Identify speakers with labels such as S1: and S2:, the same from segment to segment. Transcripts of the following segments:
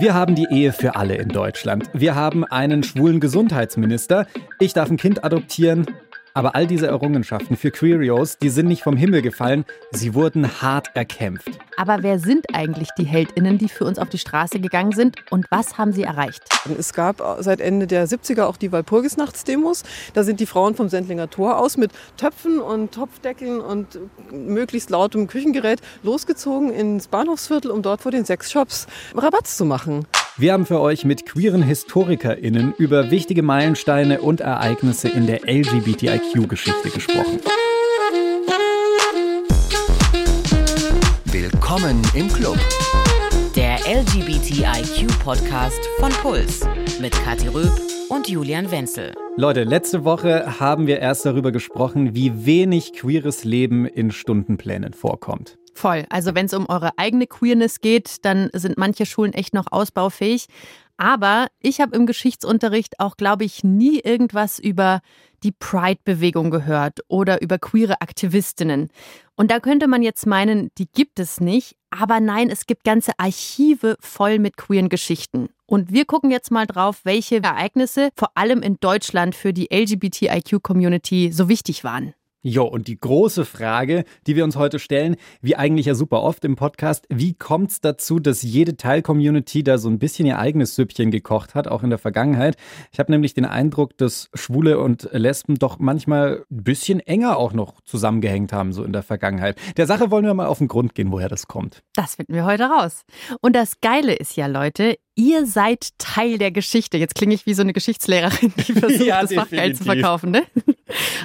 S1: Wir haben die Ehe für alle in Deutschland. Wir haben einen schwulen Gesundheitsminister. Ich darf ein Kind adoptieren. Aber all diese Errungenschaften für Queerios, die sind nicht vom Himmel gefallen, sie wurden hart erkämpft.
S2: Aber wer sind eigentlich die Heldinnen, die für uns auf die Straße gegangen sind und was haben sie erreicht?
S3: Es gab seit Ende der 70er auch die Walpurgisnachtsdemos. Da sind die Frauen vom Sendlinger Tor aus mit Töpfen und Topfdeckeln und möglichst lautem Küchengerät losgezogen ins Bahnhofsviertel, um dort vor den Sexshops Rabatz zu machen.
S1: Wir haben für euch mit queeren HistorikerInnen über wichtige Meilensteine und Ereignisse in der LGBTIQ-Geschichte gesprochen.
S4: Willkommen im Club.
S5: Der LGBTIQ-Podcast von Puls mit Kathi Röb und Julian Wenzel.
S1: Leute, letzte Woche haben wir erst darüber gesprochen, wie wenig queeres Leben in Stundenplänen vorkommt.
S2: Voll. Also wenn es um eure eigene Queerness geht, dann sind manche Schulen echt noch ausbaufähig. Aber ich habe im Geschichtsunterricht auch, glaube ich, nie irgendwas über die Pride-Bewegung gehört oder über queere Aktivistinnen. Und da könnte man jetzt meinen, die gibt es nicht. Aber nein, es gibt ganze Archive voll mit queeren Geschichten. Und wir gucken jetzt mal drauf, welche Ereignisse vor allem in Deutschland für die LGBTIQ-Community so wichtig waren.
S1: Jo, und die große Frage, die wir uns heute stellen, wie eigentlich ja super oft im Podcast, wie kommt es dazu, dass jede Teil-Community da so ein bisschen ihr eigenes Süppchen gekocht hat, auch in der Vergangenheit? Ich habe nämlich den Eindruck, dass Schwule und Lesben doch manchmal ein bisschen enger auch noch zusammengehängt haben, so in der Vergangenheit. Der Sache wollen wir mal auf den Grund gehen, woher das kommt.
S2: Das finden wir heute raus. Und das Geile ist ja, Leute, ihr seid Teil der Geschichte. Jetzt klinge ich wie so eine Geschichtslehrerin, die versucht, ja, das Fachgeil zu verkaufen. Ne?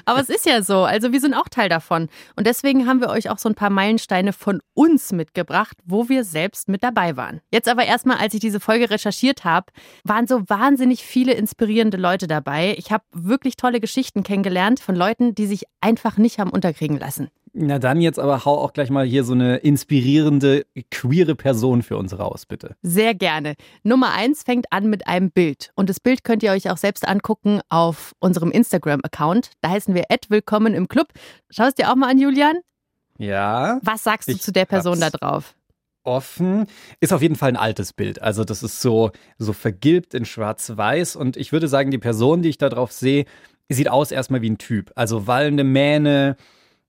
S2: Aber es ist ja so. Also wir sind auch Teil davon. Und deswegen haben wir euch auch so ein paar Meilensteine von uns mitgebracht, wo wir selbst mit dabei waren. Jetzt aber erstmal, als ich diese Folge recherchiert habe, waren so wahnsinnig viele inspirierende Leute dabei. Ich habe wirklich tolle Geschichten kennengelernt von Leuten, die sich einfach nicht haben unterkriegen lassen.
S1: Na dann jetzt aber hau auch gleich mal hier so eine inspirierende, queere Person für uns raus, bitte.
S2: Sehr gerne. Nummer eins fängt an mit einem Bild. Und das Bild könnt ihr euch auch selbst angucken auf unserem Instagram-Account. Da heißen wir Willkommen im Club. Schau es dir auch mal an, Julian.
S1: Ja.
S2: Was sagst du zu der Person da drauf?
S1: offen. Ist auf jeden Fall ein altes Bild. Also das ist so, so vergilbt in schwarz-weiß. Und ich würde sagen, die Person, die ich da drauf sehe, sieht aus erstmal wie ein Typ. Also wallende Mähne,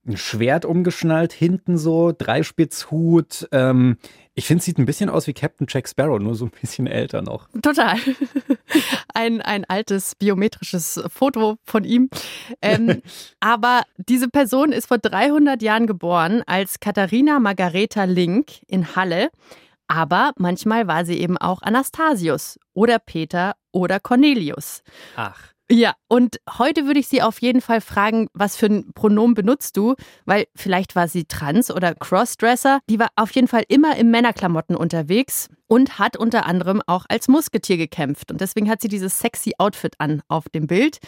S1: ein Schwert umgeschnallt, hinten so, Dreispitzhut. Ähm, ich finde, es sieht ein bisschen aus wie Captain Jack Sparrow, nur so ein bisschen älter noch.
S2: Total. Ein, ein altes biometrisches Foto von ihm. Ähm, aber diese Person ist vor 300 Jahren geboren als Katharina Margareta Link in Halle. Aber manchmal war sie eben auch Anastasius oder Peter oder Cornelius.
S1: Ach.
S2: Ja, und heute würde ich Sie auf jeden Fall fragen, was für ein Pronomen benutzt du? Weil vielleicht war sie trans oder Crossdresser. Die war auf jeden Fall immer im Männerklamotten unterwegs und hat unter anderem auch als Musketier gekämpft. Und deswegen hat sie dieses sexy Outfit an auf dem Bild.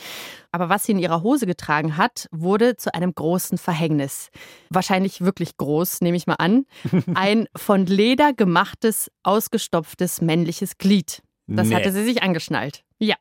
S2: Aber was sie in ihrer Hose getragen hat, wurde zu einem großen Verhängnis. Wahrscheinlich wirklich groß, nehme ich mal an. Ein von Leder gemachtes, ausgestopftes männliches Glied. Das nee. hatte sie sich angeschnallt. Ja.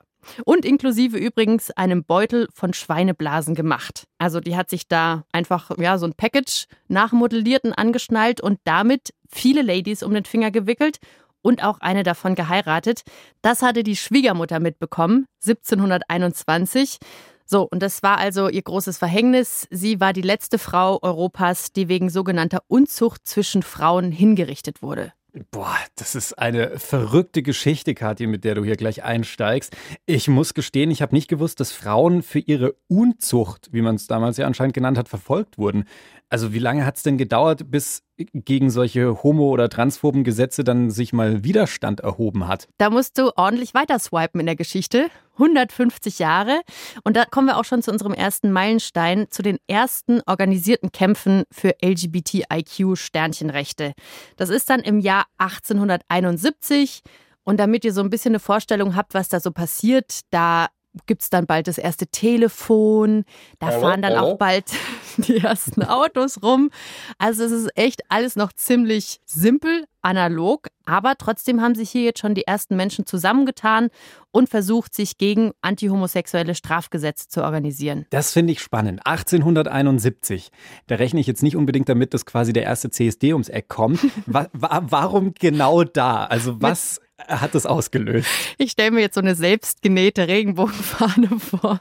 S2: Und inklusive übrigens einem Beutel von Schweineblasen gemacht. Also die hat sich da einfach ja so ein Package nachmodelliert und angeschnallt und damit viele Ladies um den Finger gewickelt und auch eine davon geheiratet. Das hatte die Schwiegermutter mitbekommen, 1721. So, und das war also ihr großes Verhängnis. Sie war die letzte Frau Europas, die wegen sogenannter Unzucht zwischen Frauen hingerichtet wurde.
S1: Boah, das ist eine verrückte Geschichte, Kathi, mit der du hier gleich einsteigst. Ich muss gestehen, ich habe nicht gewusst, dass Frauen für ihre Unzucht, wie man es damals ja anscheinend genannt hat, verfolgt wurden. Also wie lange hat es denn gedauert, bis gegen solche homo- oder transphoben Gesetze dann sich mal Widerstand erhoben hat?
S2: Da musst du ordentlich weiter swipen in der Geschichte. 150 Jahre. Und da kommen wir auch schon zu unserem ersten Meilenstein, zu den ersten organisierten Kämpfen für LGBTIQ-Sternchenrechte. Das ist dann im Jahr 1871. Und damit ihr so ein bisschen eine Vorstellung habt, was da so passiert, da gibt es dann bald das erste Telefon, da hallo, fahren dann hallo? auch bald die ersten Autos rum. Also es ist echt alles noch ziemlich simpel, analog, aber trotzdem haben sich hier jetzt schon die ersten Menschen zusammengetan und versucht, sich gegen antihomosexuelle Strafgesetze zu organisieren.
S1: Das finde ich spannend. 1871. Da rechne ich jetzt nicht unbedingt damit, dass quasi der erste CSD ums Eck kommt. warum genau da? Also was hat das ausgelöst?
S2: Ich stelle mir jetzt so eine selbstgenähte Regenbogenfahne vor.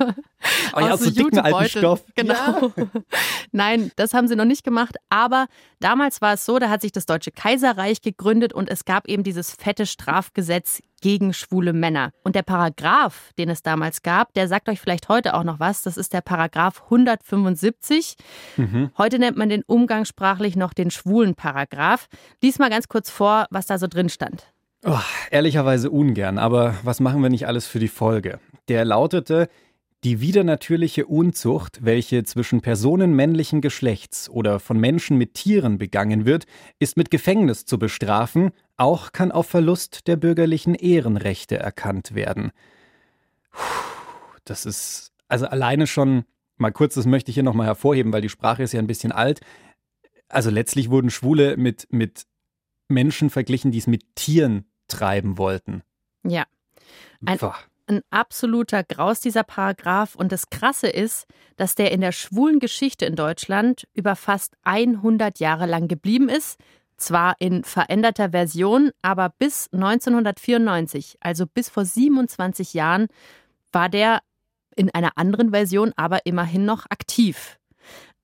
S1: Oh ja, aus so dicken alten Stoff.
S2: Genau. Ja. Nein, das haben sie noch nicht gemacht. Aber damals war es so, da hat sich das Deutsche Kaiserreich gegründet und es gab eben dieses fette Strafgesetz gegen schwule Männer. Und der Paragraph, den es damals gab, der sagt euch vielleicht heute auch noch was. Das ist der Paragraph 175. Mhm. Heute nennt man den umgangssprachlich noch den schwulen Paragraph. Lies mal ganz kurz vor, was da so drin stand.
S1: Oh, ehrlicherweise ungern, aber was machen wir nicht alles für die Folge? Der lautete, die widernatürliche Unzucht, welche zwischen Personen männlichen Geschlechts oder von Menschen mit Tieren begangen wird, ist mit Gefängnis zu bestrafen, auch kann auf Verlust der bürgerlichen Ehrenrechte erkannt werden. Das ist also alleine schon mal kurz, das möchte ich hier nochmal hervorheben, weil die Sprache ist ja ein bisschen alt. Also letztlich wurden Schwule mit, mit Menschen verglichen, die es mit Tieren treiben wollten.
S2: Ja. Ein, ein absoluter Graus, dieser Paragraph. Und das Krasse ist, dass der in der schwulen Geschichte in Deutschland über fast 100 Jahre lang geblieben ist. Zwar in veränderter Version, aber bis 1994, also bis vor 27 Jahren, war der in einer anderen Version aber immerhin noch aktiv.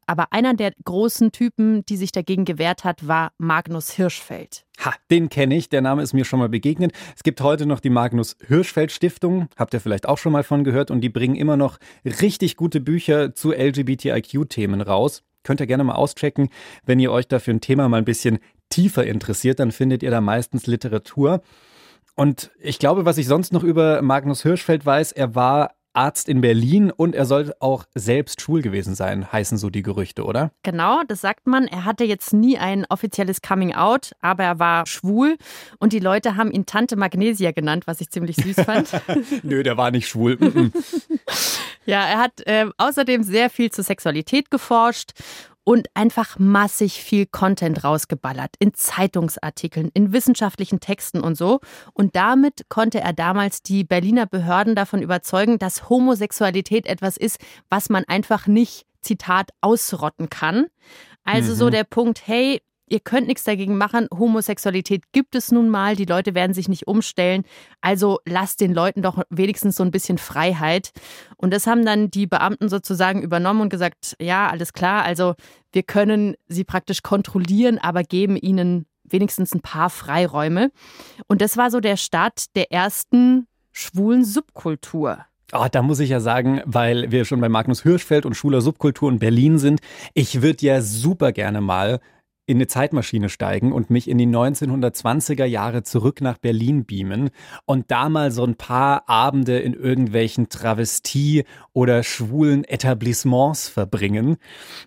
S2: Aber einer der großen Typen, die sich dagegen gewehrt hat, war Magnus Hirschfeld.
S1: Ha, den kenne ich. Der Name ist mir schon mal begegnet. Es gibt heute noch die Magnus Hirschfeld Stiftung. Habt ihr vielleicht auch schon mal von gehört? Und die bringen immer noch richtig gute Bücher zu LGBTIQ-Themen raus. Könnt ihr gerne mal auschecken. Wenn ihr euch dafür ein Thema mal ein bisschen tiefer interessiert, dann findet ihr da meistens Literatur. Und ich glaube, was ich sonst noch über Magnus Hirschfeld weiß, er war Arzt in Berlin und er soll auch selbst schwul gewesen sein, heißen so die Gerüchte, oder?
S2: Genau, das sagt man. Er hatte jetzt nie ein offizielles Coming Out, aber er war schwul und die Leute haben ihn Tante Magnesia genannt, was ich ziemlich süß fand.
S1: Nö, der war nicht schwul.
S2: ja, er hat äh, außerdem sehr viel zur Sexualität geforscht und einfach massig viel Content rausgeballert in Zeitungsartikeln, in wissenschaftlichen Texten und so. Und damit konnte er damals die Berliner Behörden davon überzeugen, dass Homosexualität etwas ist, was man einfach nicht, Zitat, ausrotten kann. Also mhm. so der Punkt, hey, ihr könnt nichts dagegen machen. Homosexualität gibt es nun mal. Die Leute werden sich nicht umstellen. Also lasst den Leuten doch wenigstens so ein bisschen Freiheit. Und das haben dann die Beamten sozusagen übernommen und gesagt, ja, alles klar. Also wir können sie praktisch kontrollieren, aber geben ihnen wenigstens ein paar Freiräume. Und das war so der Start der ersten schwulen Subkultur.
S1: Oh, da muss ich ja sagen, weil wir schon bei Magnus Hirschfeld und schwuler Subkultur in Berlin sind, ich würde ja super gerne mal in eine Zeitmaschine steigen und mich in die 1920er Jahre zurück nach Berlin beamen und da mal so ein paar Abende in irgendwelchen Travestie- oder schwulen Etablissements verbringen.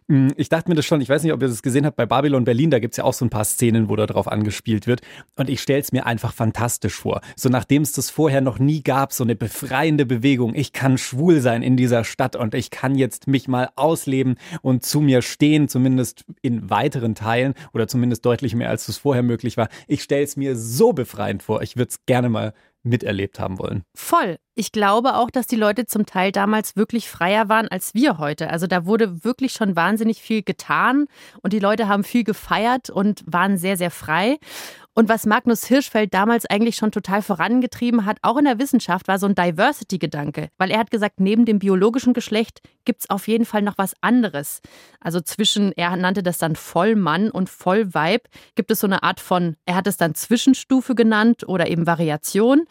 S1: Hm, ich dachte mir das schon, ich weiß nicht, ob ihr das gesehen habt, bei Babylon Berlin, da gibt es ja auch so ein paar Szenen, wo da drauf angespielt wird. Und ich stelle es mir einfach fantastisch vor. So nachdem es das vorher noch nie gab, so eine befreiende Bewegung. Ich kann schwul sein in dieser Stadt und ich kann jetzt mich mal ausleben und zu mir stehen, zumindest in weiteren Teilen oder zumindest deutlich mehr, als es vorher möglich war. Ich stelle es mir so befreiend vor. Ich würde es gerne mal miterlebt haben wollen.
S2: Voll. Ich glaube auch, dass die Leute zum Teil damals wirklich freier waren als wir heute. Also da wurde wirklich schon wahnsinnig viel getan und die Leute haben viel gefeiert und waren sehr, sehr frei. Und was Magnus Hirschfeld damals eigentlich schon total vorangetrieben hat, auch in der Wissenschaft, war so ein Diversity-Gedanke. Weil er hat gesagt, neben dem biologischen Geschlecht gibt es auf jeden Fall noch was anderes. Also zwischen, er nannte das dann Vollmann und Vollweib, gibt es so eine Art von, er hat es dann Zwischenstufe genannt oder eben Variation.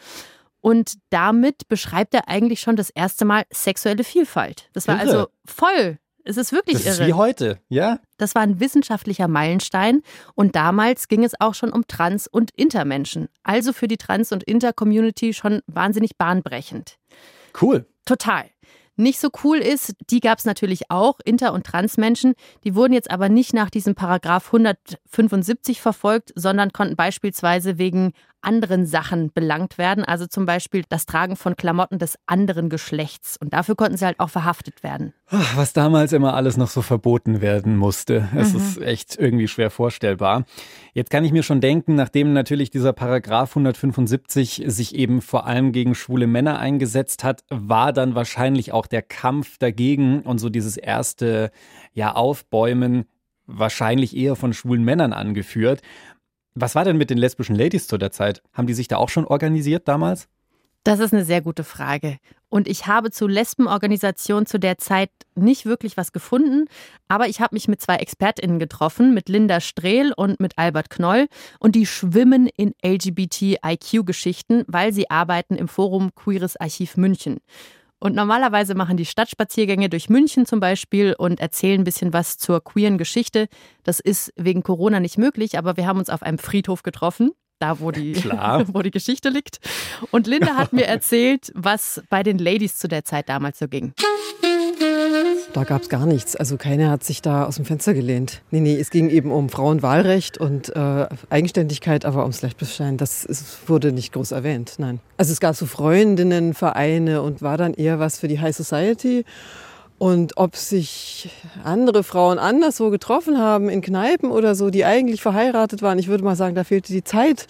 S2: Und damit beschreibt er eigentlich schon das erste Mal sexuelle Vielfalt. Das war Irre. also voll es ist wirklich
S1: das
S2: irre.
S1: Ist wie heute, ja?
S2: Das war ein wissenschaftlicher Meilenstein und damals ging es auch schon um Trans- und Intermenschen. Also für die Trans- und Inter-Community schon wahnsinnig bahnbrechend.
S1: Cool.
S2: Total. Nicht so cool ist, die gab es natürlich auch, Inter- und Transmenschen, die wurden jetzt aber nicht nach diesem Paragraph 175 verfolgt, sondern konnten beispielsweise wegen anderen Sachen belangt werden, also zum Beispiel das Tragen von Klamotten des anderen Geschlechts. Und dafür konnten sie halt auch verhaftet werden.
S1: Ach, was damals immer alles noch so verboten werden musste. Es mhm. ist echt irgendwie schwer vorstellbar. Jetzt kann ich mir schon denken, nachdem natürlich dieser Paragraph 175 sich eben vor allem gegen schwule Männer eingesetzt hat, war dann wahrscheinlich auch der Kampf dagegen und so dieses erste ja Aufbäumen wahrscheinlich eher von schwulen Männern angeführt. Was war denn mit den lesbischen Ladies zu der Zeit? Haben die sich da auch schon organisiert damals?
S2: Das ist eine sehr gute Frage. Und ich habe zu Lesbenorganisationen zu der Zeit nicht wirklich was gefunden, aber ich habe mich mit zwei ExpertInnen getroffen, mit Linda Strehl und mit Albert Knoll. Und die schwimmen in LGBTIQ-Geschichten, weil sie arbeiten im Forum Queeres Archiv München. Und normalerweise machen die Stadtspaziergänge durch München zum Beispiel und erzählen ein bisschen was zur queeren Geschichte. Das ist wegen Corona nicht möglich, aber wir haben uns auf einem Friedhof getroffen da wo die, wo die Geschichte liegt. Und Linda hat mir erzählt, was bei den Ladies zu der Zeit damals so ging.
S3: Da gab es gar nichts. Also keiner hat sich da aus dem Fenster gelehnt. Nee, nee, es ging eben um Frauenwahlrecht und äh, Eigenständigkeit, aber ums Lesbischsein, das ist, wurde nicht groß erwähnt, nein. Also es gab so Freundinnenvereine und war dann eher was für die High Society. Und ob sich andere Frauen anderswo getroffen haben, in Kneipen oder so, die eigentlich verheiratet waren, ich würde mal sagen, da fehlte die Zeit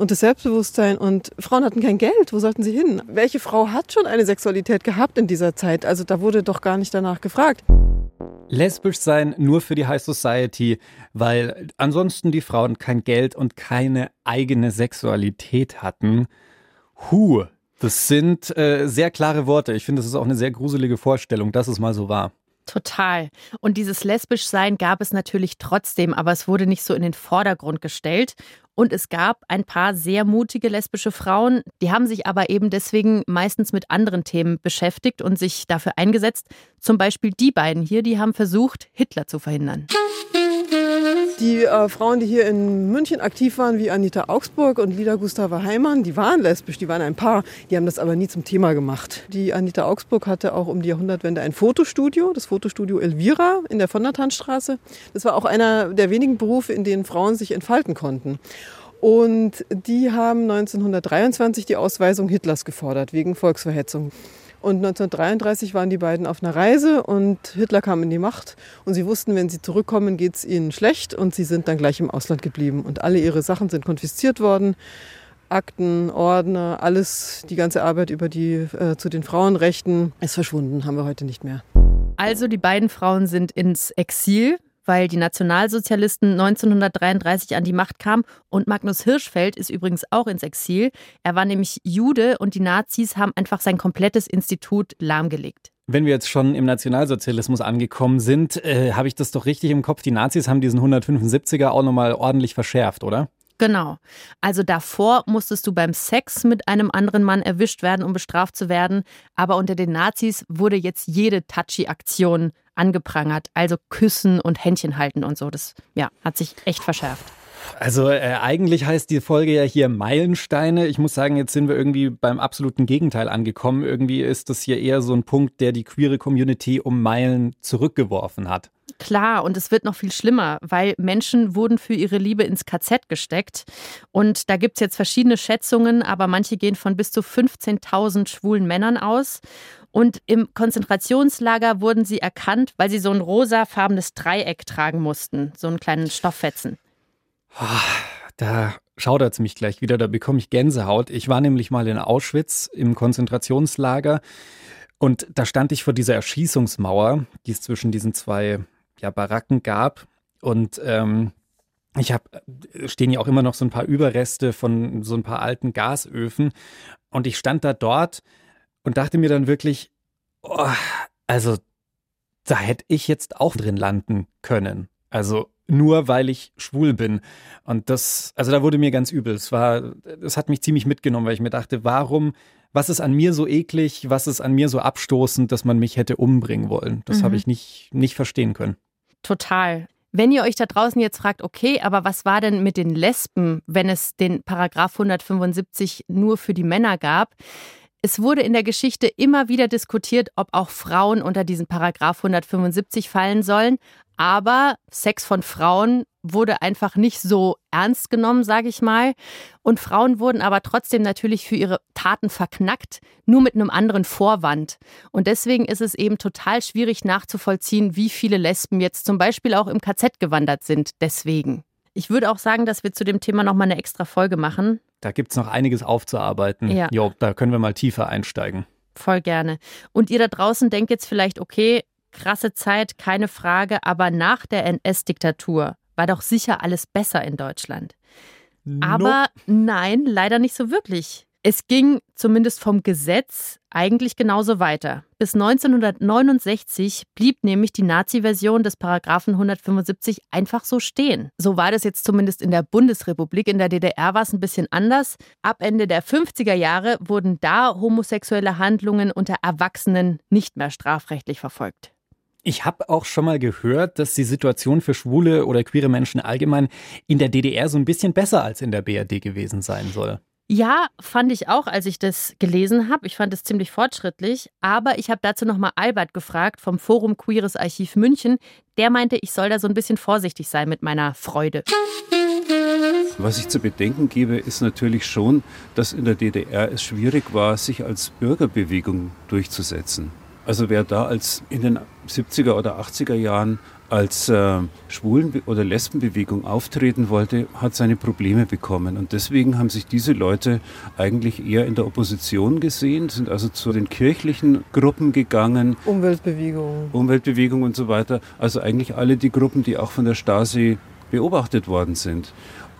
S3: und das Selbstbewusstsein. Und Frauen hatten kein Geld. Wo sollten sie hin? Welche Frau hat schon eine Sexualität gehabt in dieser Zeit? Also da wurde doch gar nicht danach gefragt.
S1: Lesbisch sein nur für die High Society, weil ansonsten die Frauen kein Geld und keine eigene Sexualität hatten. Huh, das sind äh, sehr klare Worte. Ich finde, das ist auch eine sehr gruselige Vorstellung, dass es mal so war.
S2: Total. Und dieses Lesbischsein gab es natürlich trotzdem, aber es wurde nicht so in den Vordergrund gestellt. Und es gab ein paar sehr mutige lesbische Frauen, die haben sich aber eben deswegen meistens mit anderen Themen beschäftigt und sich dafür eingesetzt. Zum Beispiel die beiden hier, die haben versucht, Hitler zu verhindern.
S3: Die äh, Frauen, die hier in München aktiv waren, wie Anita Augsburg und Lida Gustava Heimann, die waren lesbisch, die waren ein Paar, die haben das aber nie zum Thema gemacht. Die Anita Augsburg hatte auch um die Jahrhundertwende ein Fotostudio, das Fotostudio Elvira in der von der Tannstraße. Das war auch einer der wenigen Berufe, in denen Frauen sich entfalten konnten. Und die haben 1923 die Ausweisung Hitlers gefordert wegen Volksverhetzung. Und 1933 waren die beiden auf einer Reise und Hitler kam in die Macht. Und sie wussten, wenn sie zurückkommen, geht es ihnen schlecht. Und sie sind dann gleich im Ausland geblieben. Und alle ihre Sachen sind konfisziert worden. Akten, Ordner, alles, die ganze Arbeit über die äh, zu den Frauenrechten ist verschwunden, haben wir heute nicht mehr.
S2: Also die beiden Frauen sind ins Exil weil die Nationalsozialisten 1933 an die Macht kamen. Und Magnus Hirschfeld ist übrigens auch ins Exil. Er war nämlich Jude und die Nazis haben einfach sein komplettes Institut lahmgelegt.
S1: Wenn wir jetzt schon im Nationalsozialismus angekommen sind, äh, habe ich das doch richtig im Kopf. Die Nazis haben diesen 175er auch nochmal ordentlich verschärft, oder?
S2: Genau. Also davor musstest du beim Sex mit einem anderen Mann erwischt werden, um bestraft zu werden. Aber unter den Nazis wurde jetzt jede Touchy-Aktion angeprangert. Also Küssen und Händchen halten und so. Das ja, hat sich echt verschärft.
S1: Also äh, eigentlich heißt die Folge ja hier Meilensteine. Ich muss sagen, jetzt sind wir irgendwie beim absoluten Gegenteil angekommen. Irgendwie ist das hier eher so ein Punkt, der die queere Community um Meilen zurückgeworfen hat.
S2: Klar, und es wird noch viel schlimmer, weil Menschen wurden für ihre Liebe ins KZ gesteckt. Und da gibt es jetzt verschiedene Schätzungen, aber manche gehen von bis zu 15.000 schwulen Männern aus. Und im Konzentrationslager wurden sie erkannt, weil sie so ein rosafarbenes Dreieck tragen mussten, so einen kleinen Stofffetzen.
S1: Ah, da schaudert es mich gleich wieder, da bekomme ich Gänsehaut. Ich war nämlich mal in Auschwitz im Konzentrationslager und da stand ich vor dieser Erschießungsmauer, die es zwischen diesen zwei ja, Baracken gab. Und ähm, ich habe, stehen ja auch immer noch so ein paar Überreste von so ein paar alten Gasöfen. Und ich stand da dort und dachte mir dann wirklich, oh, also da hätte ich jetzt auch drin landen können. Also nur weil ich schwul bin. Und das, also da wurde mir ganz übel. Es war, es hat mich ziemlich mitgenommen, weil ich mir dachte, warum, was ist an mir so eklig, was ist an mir so abstoßend, dass man mich hätte umbringen wollen? Das mhm. habe ich nicht, nicht verstehen können.
S2: Total. Wenn ihr euch da draußen jetzt fragt, okay, aber was war denn mit den Lesben, wenn es den Paragraph 175 nur für die Männer gab? Es wurde in der Geschichte immer wieder diskutiert, ob auch Frauen unter diesen Paragraph 175 fallen sollen. Aber Sex von Frauen wurde einfach nicht so ernst genommen, sage ich mal. Und Frauen wurden aber trotzdem natürlich für ihre Taten verknackt, nur mit einem anderen Vorwand. Und deswegen ist es eben total schwierig nachzuvollziehen, wie viele Lesben jetzt zum Beispiel auch im KZ gewandert sind. Deswegen. Ich würde auch sagen, dass wir zu dem Thema nochmal eine extra Folge machen.
S1: Da gibt es noch einiges aufzuarbeiten.
S2: Ja.
S1: Jo, da können wir mal tiefer einsteigen.
S2: Voll gerne. Und ihr da draußen denkt jetzt vielleicht, okay, krasse Zeit, keine Frage, aber nach der NS-Diktatur war doch sicher alles besser in Deutschland. Aber nein, leider nicht so wirklich. Es ging zumindest vom Gesetz eigentlich genauso weiter. Bis 1969 blieb nämlich die Nazi-Version des Paragraphen 175 einfach so stehen. So war das jetzt zumindest in der Bundesrepublik. In der DDR war es ein bisschen anders. Ab Ende der 50er Jahre wurden da homosexuelle Handlungen unter Erwachsenen nicht mehr strafrechtlich verfolgt.
S1: Ich habe auch schon mal gehört, dass die Situation für schwule oder queere Menschen allgemein in der DDR so ein bisschen besser als in der BRD gewesen sein soll.
S2: Ja, fand ich auch, als ich das gelesen habe. Ich fand es ziemlich fortschrittlich. Aber ich habe dazu nochmal Albert gefragt vom Forum Queeres Archiv München. Der meinte, ich soll da so ein bisschen vorsichtig sein mit meiner Freude.
S4: Was ich zu bedenken gebe, ist natürlich schon, dass in der DDR es schwierig war, sich als Bürgerbewegung durchzusetzen. Also wer da als in den 70er oder 80er Jahren als äh, Schwulen- oder Lesbenbewegung auftreten wollte, hat seine Probleme bekommen. Und deswegen haben sich diese Leute eigentlich eher in der Opposition gesehen, sind also zu den kirchlichen Gruppen gegangen.
S3: Umweltbewegung.
S4: Umweltbewegung und so weiter. Also eigentlich alle die Gruppen, die auch von der Stasi beobachtet worden sind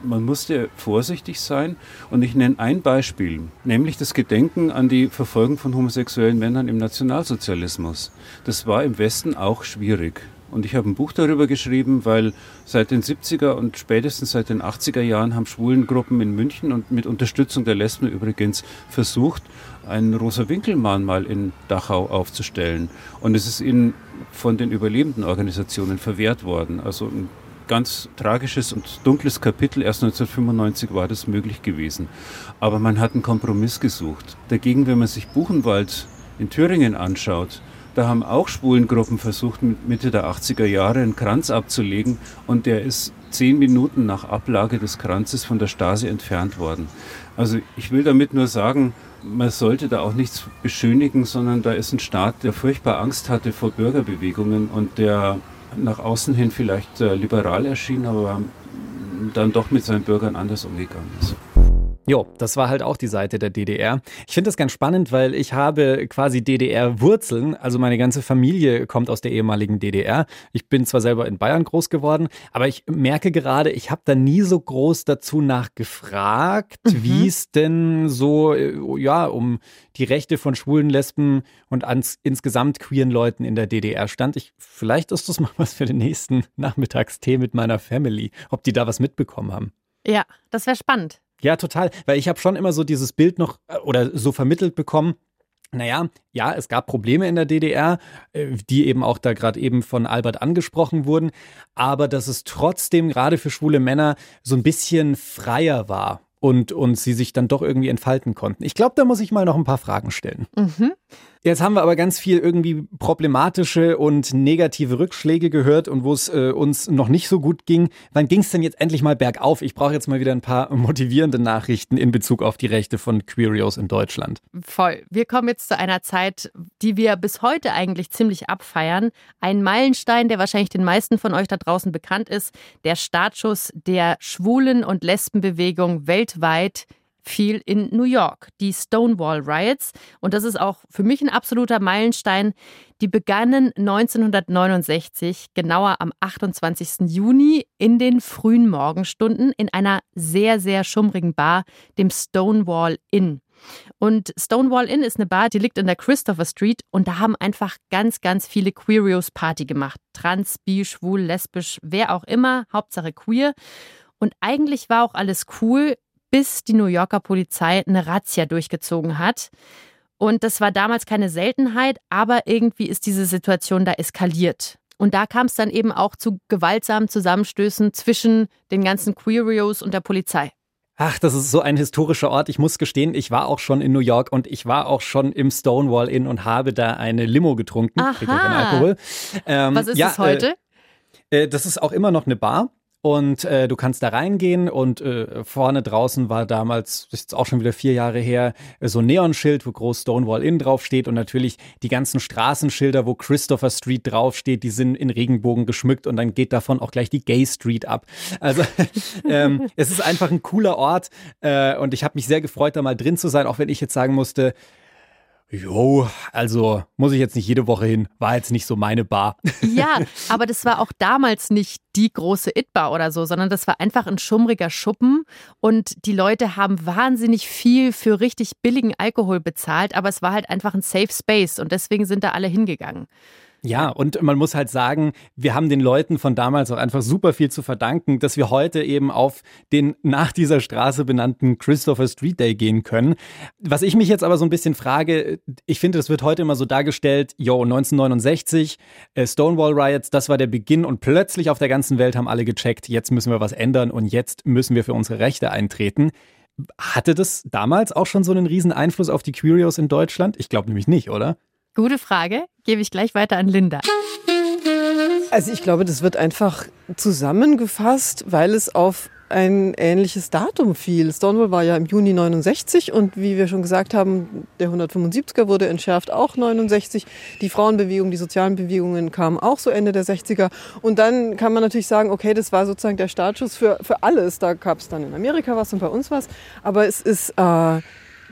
S4: man musste vorsichtig sein. Und ich nenne ein Beispiel, nämlich das Gedenken an die Verfolgung von homosexuellen Männern im Nationalsozialismus. Das war im Westen auch schwierig. Und ich habe ein Buch darüber geschrieben, weil seit den 70er und spätestens seit den 80er Jahren haben Schwulengruppen in München und mit Unterstützung der Lesben übrigens versucht, ein rosa Winkelmahnmal in Dachau aufzustellen. Und es ist ihnen von den überlebenden Organisationen verwehrt worden. Also ein ganz tragisches und dunkles Kapitel. Erst 1995 war das möglich gewesen. Aber man hat einen Kompromiss gesucht. Dagegen, wenn man sich Buchenwald in Thüringen anschaut, da haben auch Schwulengruppen versucht, Mitte der 80er Jahre einen Kranz abzulegen und der ist zehn Minuten nach Ablage des Kranzes von der Stasi entfernt worden. Also ich will damit nur sagen, man sollte da auch nichts beschönigen, sondern da ist ein Staat, der furchtbar Angst hatte vor Bürgerbewegungen und der nach außen hin vielleicht äh, liberal erschien, aber dann doch mit seinen Bürgern anders umgegangen ist.
S1: Jo, das war halt auch die Seite der DDR. Ich finde das ganz spannend, weil ich habe quasi DDR-Wurzeln. Also meine ganze Familie kommt aus der ehemaligen DDR. Ich bin zwar selber in Bayern groß geworden, aber ich merke gerade, ich habe da nie so groß dazu nachgefragt, mhm. wie es denn so, äh, ja, um die Rechte von schwulen, Lesben und ans, insgesamt queeren Leuten in der DDR stand. Ich, vielleicht ist das mal was für den nächsten Nachmittagstee mit meiner Family, ob die da was mitbekommen haben.
S2: Ja, das wäre spannend.
S1: Ja, total. Weil ich habe schon immer so dieses Bild noch äh, oder so vermittelt bekommen. Naja, ja, es gab Probleme in der DDR, äh, die eben auch da gerade eben von Albert angesprochen wurden, aber dass es trotzdem gerade für schwule Männer so ein bisschen freier war und, und sie sich dann doch irgendwie entfalten konnten. Ich glaube, da muss ich mal noch ein paar Fragen stellen.
S2: Mhm.
S1: Jetzt haben wir aber ganz viel irgendwie problematische und negative Rückschläge gehört und wo es äh, uns noch nicht so gut ging. Wann ging es denn jetzt endlich mal bergauf? Ich brauche jetzt mal wieder ein paar motivierende Nachrichten in Bezug auf die Rechte von Queerios in Deutschland.
S2: Voll. Wir kommen jetzt zu einer Zeit, die wir bis heute eigentlich ziemlich abfeiern. Ein Meilenstein, der wahrscheinlich den meisten von euch da draußen bekannt ist. Der Startschuss der Schwulen- und Lesbenbewegung weltweit fiel in New York, die Stonewall Riots. Und das ist auch für mich ein absoluter Meilenstein. Die begannen 1969, genauer am 28. Juni in den frühen Morgenstunden in einer sehr, sehr schummrigen Bar, dem Stonewall Inn. Und Stonewall Inn ist eine Bar, die liegt in der Christopher Street und da haben einfach ganz, ganz viele Queerios Party gemacht. Trans, bi, schwul, lesbisch, wer auch immer, Hauptsache queer. Und eigentlich war auch alles cool, bis die New Yorker Polizei eine Razzia durchgezogen hat. Und das war damals keine Seltenheit, aber irgendwie ist diese Situation da eskaliert. Und da kam es dann eben auch zu gewaltsamen Zusammenstößen zwischen den ganzen Queerios und der Polizei.
S1: Ach, das ist so ein historischer Ort. Ich muss gestehen, ich war auch schon in New York und ich war auch schon im Stonewall Inn und habe da eine Limo getrunken.
S2: Aha.
S1: Alkohol.
S2: Ähm, Was ist
S1: ja,
S2: es heute?
S1: Äh, äh, das ist auch immer noch eine Bar. Und äh, du kannst da reingehen und äh, vorne draußen war damals, das ist jetzt auch schon wieder vier Jahre her, so ein Neonschild, wo groß Stonewall Inn draufsteht und natürlich die ganzen Straßenschilder, wo Christopher Street draufsteht, die sind in Regenbogen geschmückt und dann geht davon auch gleich die Gay Street ab. Also ähm, es ist einfach ein cooler Ort äh, und ich habe mich sehr gefreut, da mal drin zu sein, auch wenn ich jetzt sagen musste, Jo, also muss ich jetzt nicht jede Woche hin. War jetzt nicht so meine Bar.
S2: Ja, aber das war auch damals nicht die große It-Bar oder so, sondern das war einfach ein schummriger Schuppen und die Leute haben wahnsinnig viel für richtig billigen Alkohol bezahlt, aber es war halt einfach ein Safe Space und deswegen sind da alle hingegangen.
S1: Ja, und man muss halt sagen, wir haben den Leuten von damals auch einfach super viel zu verdanken, dass wir heute eben auf den nach dieser Straße benannten Christopher Street Day gehen können. Was ich mich jetzt aber so ein bisschen frage, ich finde, das wird heute immer so dargestellt, yo, 1969, äh, Stonewall Riots, das war der Beginn und plötzlich auf der ganzen Welt haben alle gecheckt, jetzt müssen wir was ändern und jetzt müssen wir für unsere Rechte eintreten. Hatte das damals auch schon so einen riesen Einfluss auf die Curios in Deutschland? Ich glaube nämlich nicht, oder?
S2: Gute Frage. Gebe ich gleich weiter an Linda.
S3: Also ich glaube, das wird einfach zusammengefasst, weil es auf ein ähnliches Datum fiel. Stonewall war ja im Juni 69 und wie wir schon gesagt haben, der 175er wurde entschärft auch 69. Die Frauenbewegung, die sozialen Bewegungen kamen auch so Ende der 60er. Und dann kann man natürlich sagen, okay, das war sozusagen der Startschuss für, für alles. Da gab es dann in Amerika was und bei uns was. Aber es ist... Äh,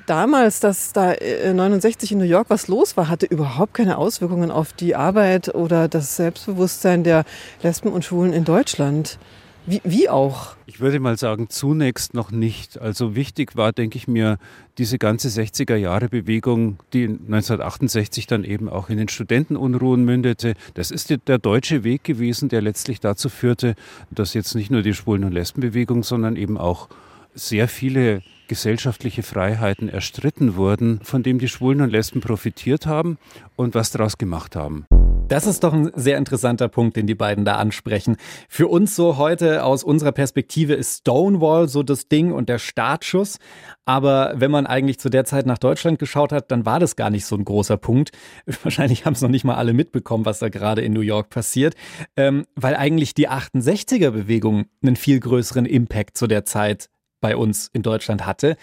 S3: damals, dass da 69 äh, in New York was los war, hatte überhaupt keine Auswirkungen auf die Arbeit oder das Selbstbewusstsein der Lesben und Schwulen in Deutschland. Wie, wie auch?
S4: Ich würde mal sagen, zunächst noch nicht. Also wichtig war, denke ich mir, diese ganze 60er Jahre Bewegung, die 1968 dann eben auch in den Studentenunruhen mündete. Das ist der deutsche Weg gewesen, der letztlich dazu führte, dass jetzt nicht nur die Schwulen- und Lesbenbewegung, sondern eben auch sehr viele gesellschaftliche Freiheiten erstritten wurden, von dem die Schwulen und Lesben profitiert haben und was daraus gemacht haben.
S1: Das ist doch ein sehr interessanter Punkt, den die beiden da ansprechen. Für uns so heute aus unserer Perspektive ist Stonewall so das Ding und der Startschuss. Aber wenn man eigentlich zu der Zeit nach Deutschland geschaut hat, dann war das gar nicht so ein großer Punkt. Wahrscheinlich haben es noch nicht mal alle mitbekommen, was da gerade in New York passiert, ähm, weil eigentlich die 68er-Bewegung einen viel größeren Impact zu der Zeit bei uns in Deutschland hatte.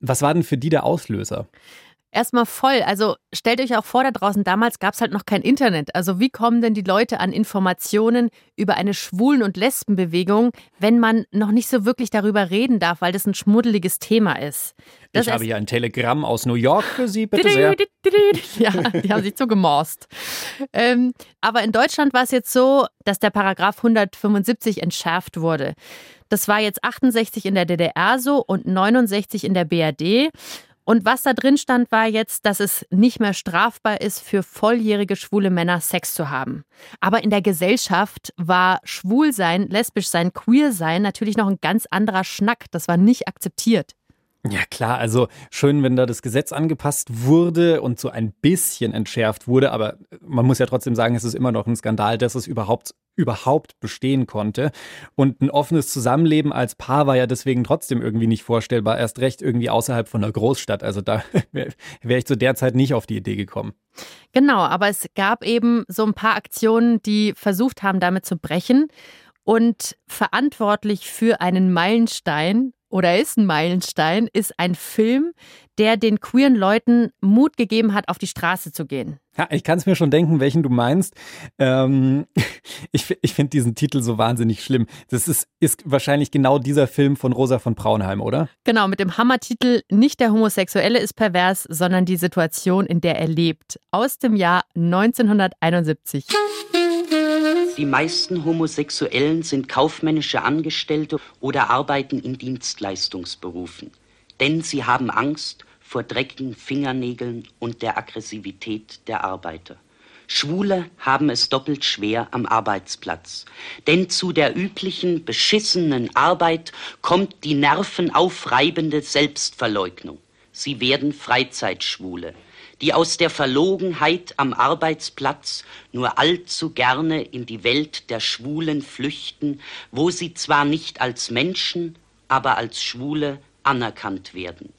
S1: Was war denn für die der Auslöser?
S2: Erstmal voll. Also stellt euch auch vor, da draußen damals gab es halt noch kein Internet. Also wie kommen denn die Leute an Informationen über eine Schwulen- und Lesbenbewegung, wenn man noch nicht so wirklich darüber reden darf, weil das ein schmuddeliges Thema ist?
S1: Das ich habe hier ein Telegramm aus New York für Sie, bitte sehr.
S2: Ja, die haben sich zugemorst. Ähm, aber in Deutschland war es jetzt so, dass der Paragraph 175 entschärft wurde. Das war jetzt 68 in der DDR so und 69 in der BRD. Und was da drin stand, war jetzt, dass es nicht mehr strafbar ist, für volljährige schwule Männer Sex zu haben. Aber in der Gesellschaft war schwul sein, lesbisch sein, queer sein natürlich noch ein ganz anderer Schnack. Das war nicht akzeptiert.
S1: Ja klar, also schön, wenn da das Gesetz angepasst wurde und so ein bisschen entschärft wurde, aber man muss ja trotzdem sagen, es ist immer noch ein Skandal, dass es überhaupt überhaupt bestehen konnte. Und ein offenes Zusammenleben als Paar war ja deswegen trotzdem irgendwie nicht vorstellbar, erst recht irgendwie außerhalb von einer Großstadt. Also da wäre wär ich zu der Zeit nicht auf die Idee gekommen.
S2: Genau, aber es gab eben so ein paar Aktionen, die versucht haben, damit zu brechen. Und verantwortlich für einen Meilenstein oder ist ein Meilenstein, ist ein Film, der den queeren Leuten Mut gegeben hat, auf die Straße zu gehen.
S1: Ja, ich kann es mir schon denken, welchen du meinst. Ähm, ich ich finde diesen Titel so wahnsinnig schlimm. Das ist, ist wahrscheinlich genau dieser Film von Rosa von Braunheim, oder?
S2: Genau, mit dem Hammertitel Nicht der Homosexuelle ist pervers, sondern die Situation, in der er lebt. Aus dem Jahr 1971.
S6: Die meisten Homosexuellen sind kaufmännische Angestellte oder arbeiten in Dienstleistungsberufen. Denn sie haben Angst vor dreckigen Fingernägeln und der Aggressivität der Arbeiter. Schwule haben es doppelt schwer am Arbeitsplatz. Denn zu der üblichen beschissenen Arbeit kommt die nervenaufreibende Selbstverleugnung. Sie werden Freizeitschwule die aus der Verlogenheit am Arbeitsplatz nur allzu gerne in die Welt der Schwulen flüchten, wo sie zwar nicht als Menschen, aber als Schwule anerkannt werden.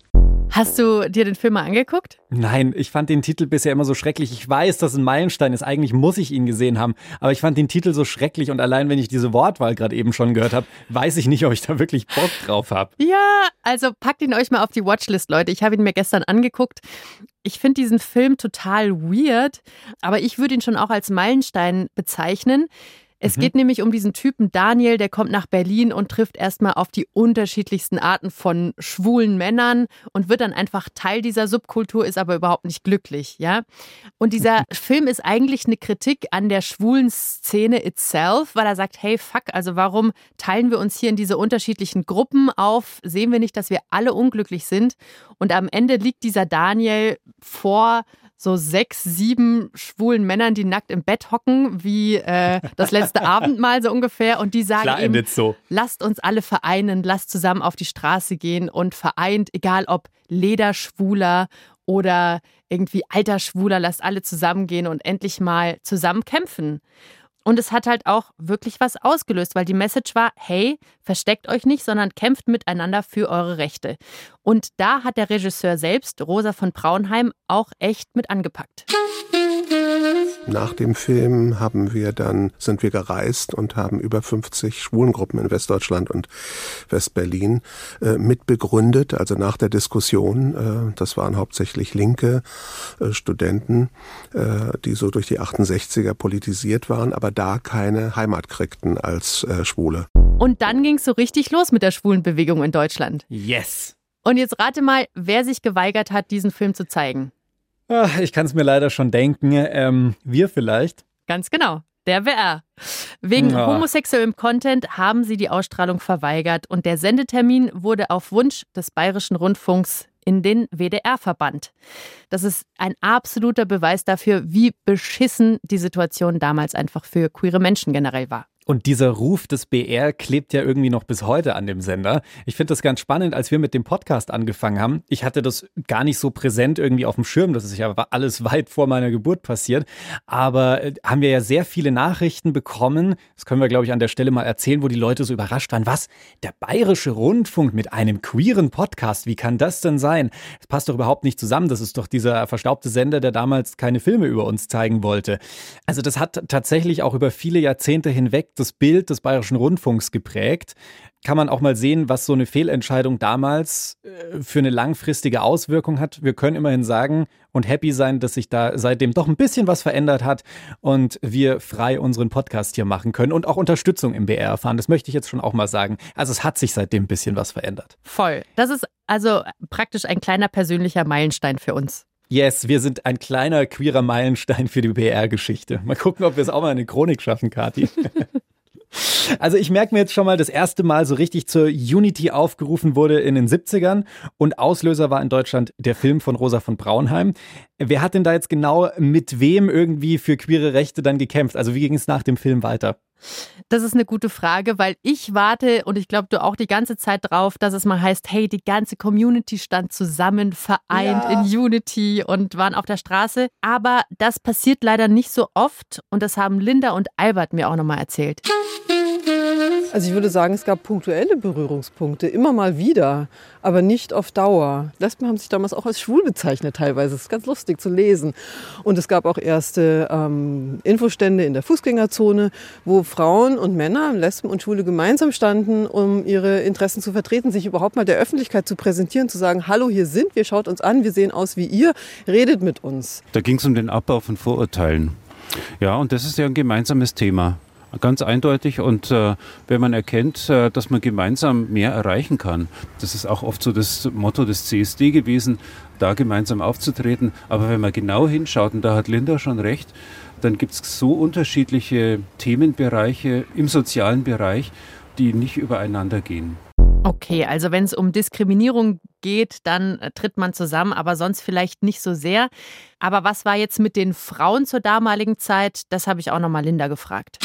S2: Hast du dir den Film mal angeguckt?
S1: Nein, ich fand den Titel bisher immer so schrecklich. Ich weiß, dass es ein Meilenstein ist. Eigentlich muss ich ihn gesehen haben. Aber ich fand den Titel so schrecklich und allein, wenn ich diese Wortwahl gerade eben schon gehört habe, weiß ich nicht, ob ich da wirklich Bock drauf habe.
S2: Ja, also packt ihn euch mal auf die Watchlist, Leute. Ich habe ihn mir gestern angeguckt. Ich finde diesen Film total weird, aber ich würde ihn schon auch als Meilenstein bezeichnen. Es mhm. geht nämlich um diesen Typen Daniel, der kommt nach Berlin und trifft erstmal auf die unterschiedlichsten Arten von schwulen Männern und wird dann einfach Teil dieser Subkultur, ist aber überhaupt nicht glücklich, ja. Und dieser Film ist eigentlich eine Kritik an der schwulen Szene itself, weil er sagt, hey, fuck, also warum teilen wir uns hier in diese unterschiedlichen Gruppen auf? Sehen wir nicht, dass wir alle unglücklich sind? Und am Ende liegt dieser Daniel vor so sechs, sieben schwulen Männern, die nackt im Bett hocken, wie äh, das letzte Abendmahl so ungefähr. Und die sagen Klar, eben, so. lasst uns alle vereinen, lasst zusammen auf die Straße gehen und vereint, egal ob Lederschwuler oder irgendwie alter Schwuler, lasst alle zusammengehen und endlich mal zusammen kämpfen. Und es hat halt auch wirklich was ausgelöst, weil die Message war, hey, versteckt euch nicht, sondern kämpft miteinander für eure Rechte. Und da hat der Regisseur selbst, Rosa von Braunheim, auch echt mit angepackt.
S7: Nach dem Film haben wir dann, sind wir gereist und haben über 50 Schwulengruppen in Westdeutschland und Westberlin äh, mitbegründet. Also nach der Diskussion, äh, das waren hauptsächlich linke äh, Studenten, äh, die so durch die 68er politisiert waren, aber da keine Heimat kriegten als äh, Schwule.
S2: Und dann ging es so richtig los mit der Schwulenbewegung in Deutschland.
S1: Yes.
S2: Und jetzt rate mal, wer sich geweigert hat, diesen Film zu zeigen.
S1: Ach, ich kann es mir leider schon denken. Ähm, wir vielleicht.
S2: Ganz genau. Der WR. Wegen ja. homosexuellem Content haben sie die Ausstrahlung verweigert und der Sendetermin wurde auf Wunsch des Bayerischen Rundfunks in den WDR verbannt. Das ist ein absoluter Beweis dafür, wie beschissen die Situation damals einfach für queere Menschen generell war.
S1: Und dieser Ruf des BR klebt ja irgendwie noch bis heute an dem Sender. Ich finde das ganz spannend, als wir mit dem Podcast angefangen haben. Ich hatte das gar nicht so präsent irgendwie auf dem Schirm. Das ist ja alles weit vor meiner Geburt passiert. Aber äh, haben wir ja sehr viele Nachrichten bekommen. Das können wir, glaube ich, an der Stelle mal erzählen, wo die Leute so überrascht waren. Was? Der Bayerische Rundfunk mit einem queeren Podcast? Wie kann das denn sein? Das passt doch überhaupt nicht zusammen. Das ist doch dieser verstaubte Sender, der damals keine Filme über uns zeigen wollte. Also das hat tatsächlich auch über viele Jahrzehnte hinweg das Bild des Bayerischen Rundfunks geprägt. Kann man auch mal sehen, was so eine Fehlentscheidung damals äh, für eine langfristige Auswirkung hat. Wir können immerhin sagen und happy sein, dass sich da seitdem doch ein bisschen was verändert hat und wir frei unseren Podcast hier machen können und auch Unterstützung im BR erfahren. Das möchte ich jetzt schon auch mal sagen. Also es hat sich seitdem ein bisschen was verändert.
S2: Voll. Das ist also praktisch ein kleiner persönlicher Meilenstein für uns.
S1: Yes, wir sind ein kleiner queerer Meilenstein für die BR-Geschichte. Mal gucken, ob wir es auch mal in eine Chronik schaffen, Kathi. Also ich merke mir jetzt schon mal, das erste Mal so richtig zur Unity aufgerufen wurde in den 70ern und Auslöser war in Deutschland der Film von Rosa von Braunheim. Wer hat denn da jetzt genau mit wem irgendwie für queere Rechte dann gekämpft? Also wie ging es nach dem Film weiter?
S2: Das ist eine gute Frage, weil ich warte und ich glaube du auch die ganze Zeit drauf, dass es mal heißt, hey, die ganze Community stand zusammen, vereint ja. in Unity und waren auf der Straße. Aber das passiert leider nicht so oft und das haben Linda und Albert mir auch nochmal erzählt.
S3: Also ich würde sagen, es gab punktuelle Berührungspunkte, immer mal wieder, aber nicht auf Dauer. Lesben haben sich damals auch als schwul bezeichnet teilweise. Das ist ganz lustig zu lesen. Und es gab auch erste ähm, Infostände in der Fußgängerzone, wo Frauen und Männer, Lesben und Schwule gemeinsam standen, um ihre Interessen zu vertreten, sich überhaupt mal der Öffentlichkeit zu präsentieren, zu sagen, hallo, hier sind wir, schaut uns an, wir sehen aus wie ihr, redet mit uns.
S4: Da ging es um den Abbau von Vorurteilen. Ja, und das ist ja ein gemeinsames Thema. Ganz eindeutig und äh, wenn man erkennt, äh, dass man gemeinsam mehr erreichen kann, das ist auch oft so das Motto des CSD gewesen, da gemeinsam aufzutreten. Aber wenn man genau hinschaut, und da hat Linda schon recht, dann gibt es so unterschiedliche Themenbereiche im sozialen Bereich, die nicht übereinander gehen.
S2: Okay, also wenn es um Diskriminierung geht, dann äh, tritt man zusammen, aber sonst vielleicht nicht so sehr. Aber was war jetzt mit den Frauen zur damaligen Zeit? Das habe ich auch nochmal Linda gefragt.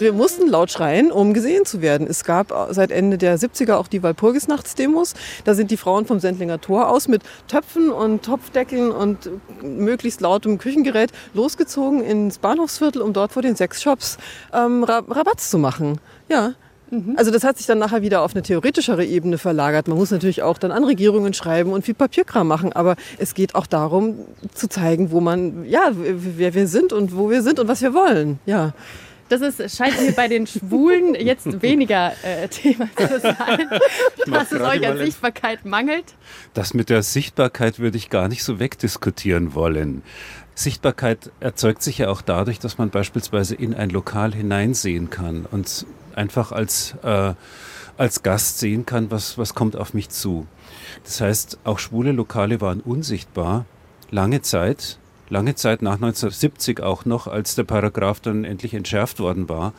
S3: Wir mussten laut schreien, um gesehen zu werden. Es gab seit Ende der 70er auch die Walpurgisnachtsdemos. Da sind die Frauen vom Sendlinger Tor aus mit Töpfen und Topfdeckeln und möglichst lautem Küchengerät losgezogen ins Bahnhofsviertel, um dort vor den Sexshops ähm, Rabatz zu machen. Ja, Mhm. Also das hat sich dann nachher wieder auf eine theoretischere Ebene verlagert. Man muss natürlich auch dann Anregierungen schreiben und viel Papierkram machen, aber es geht auch darum zu zeigen, wo man, ja, wer wir sind und wo wir sind und was wir wollen. Ja.
S2: Das ist, scheint mir bei den Schwulen jetzt weniger äh, Thema zu sein, dass es euch an Sichtbarkeit mangelt.
S4: Das mit der Sichtbarkeit würde ich gar nicht so wegdiskutieren wollen. Sichtbarkeit erzeugt sich ja auch dadurch, dass man beispielsweise in ein Lokal hineinsehen kann und einfach als, äh, als Gast sehen kann, was, was kommt auf mich zu. Das heißt, auch schwule Lokale waren unsichtbar, lange Zeit, lange Zeit nach 1970 auch noch, als der Paragraph dann endlich entschärft worden war.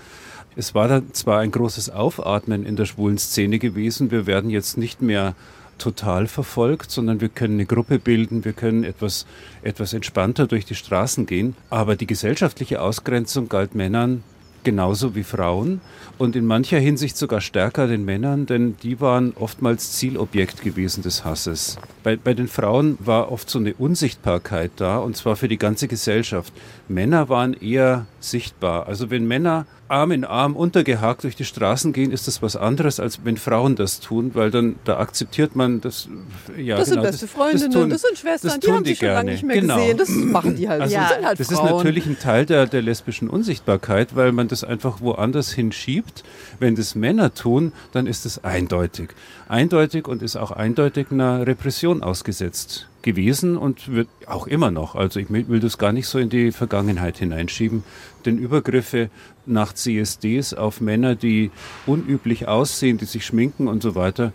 S4: Es war dann zwar ein großes Aufatmen in der schwulen Szene gewesen, wir werden jetzt nicht mehr total verfolgt, sondern wir können eine Gruppe bilden, wir können etwas, etwas entspannter durch die Straßen gehen. Aber die gesellschaftliche Ausgrenzung galt Männern genauso wie Frauen und in mancher Hinsicht sogar stärker den Männern, denn die waren oftmals Zielobjekt gewesen des Hasses. Bei, bei den Frauen war oft so eine Unsichtbarkeit da und zwar für die ganze Gesellschaft. Männer waren eher sichtbar. Also wenn Männer Arm in Arm untergehakt durch die Straßen gehen, ist das was anderes, als wenn Frauen das tun, weil dann da akzeptiert man das.
S3: Ja, das genau, sind beste Freundinnen, das, tun, das sind Schwestern, die haben die schon lange nicht mehr
S4: genau.
S3: gesehen. Das machen die halt.
S4: Also,
S3: ja.
S4: halt das ist natürlich ein Teil der, der lesbischen Unsichtbarkeit, weil man das einfach woanders hinschiebt. Wenn das Männer tun, dann ist es eindeutig. Eindeutig und ist auch eindeutig einer Repression ausgesetzt gewesen und wird auch immer noch. Also ich will das gar nicht so in die Vergangenheit hineinschieben. Denn Übergriffe nach CSDs auf Männer, die unüblich aussehen, die sich schminken und so weiter,